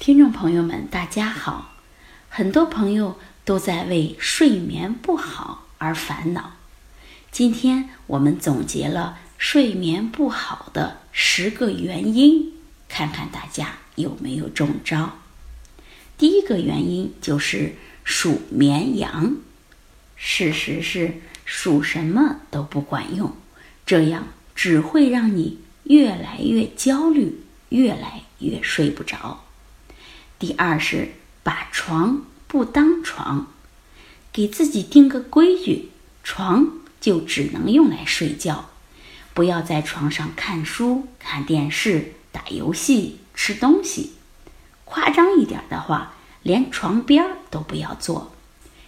听众朋友们，大家好！很多朋友都在为睡眠不好而烦恼。今天我们总结了睡眠不好的十个原因，看看大家有没有中招。第一个原因就是数绵羊。事实是数什么都不管用，这样只会让你越来越焦虑，越来越睡不着。第二是把床不当床，给自己定个规矩，床就只能用来睡觉，不要在床上看书、看电视、打游戏、吃东西。夸张一点的话，连床边都不要坐，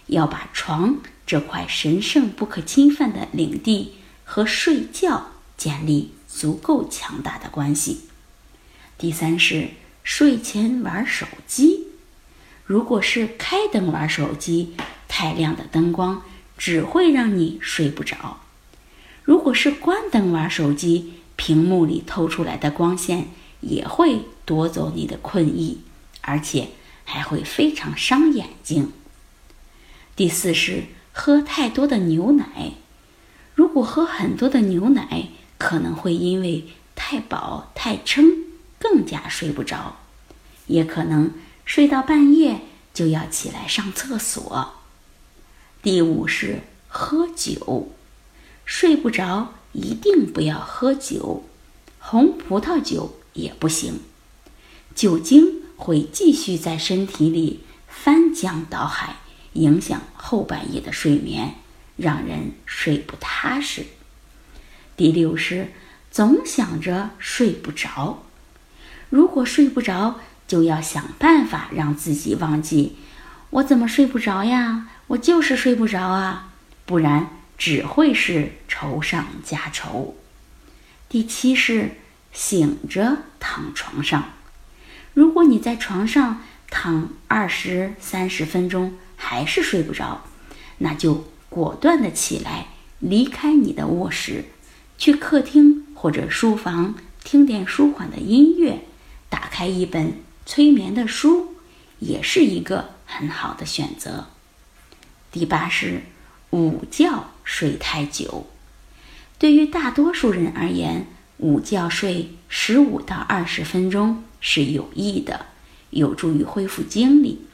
要把床这块神圣不可侵犯的领地和睡觉建立足够强大的关系。第三是。睡前玩手机，如果是开灯玩手机，太亮的灯光只会让你睡不着；如果是关灯玩手机，屏幕里透出来的光线也会夺走你的困意，而且还会非常伤眼睛。第四是喝太多的牛奶，如果喝很多的牛奶，可能会因为太饱太撑。更加睡不着，也可能睡到半夜就要起来上厕所。第五是喝酒，睡不着一定不要喝酒，红葡萄酒也不行，酒精会继续在身体里翻江倒海，影响后半夜的睡眠，让人睡不踏实。第六是总想着睡不着。如果睡不着，就要想办法让自己忘记。我怎么睡不着呀？我就是睡不着啊！不然只会是愁上加愁。第七是醒着躺床上。如果你在床上躺二十三十分钟还是睡不着，那就果断的起来，离开你的卧室，去客厅或者书房听点舒缓的音乐。打开一本催眠的书，也是一个很好的选择。第八是午觉睡太久，对于大多数人而言，午觉睡十五到二十分钟是有益的，有助于恢复精力。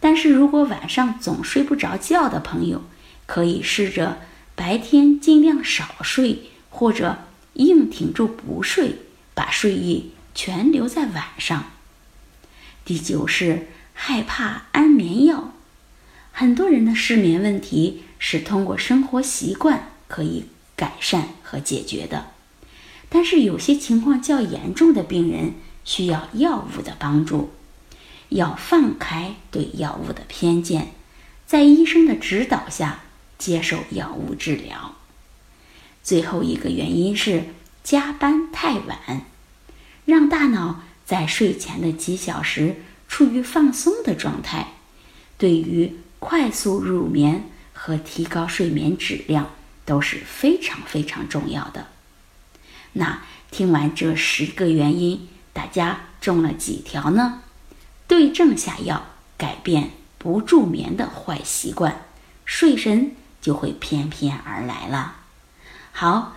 但是如果晚上总睡不着觉的朋友，可以试着白天尽量少睡，或者硬挺住不睡，把睡意。全留在晚上。第九是害怕安眠药，很多人的失眠问题是通过生活习惯可以改善和解决的，但是有些情况较严重的病人需要药物的帮助，要放开对药物的偏见，在医生的指导下接受药物治疗。最后一个原因是加班太晚。让大脑在睡前的几小时处于放松的状态，对于快速入眠和提高睡眠质量都是非常非常重要的。那听完这十个原因，大家中了几条呢？对症下药，改变不助眠的坏习惯，睡神就会翩翩而来了。好。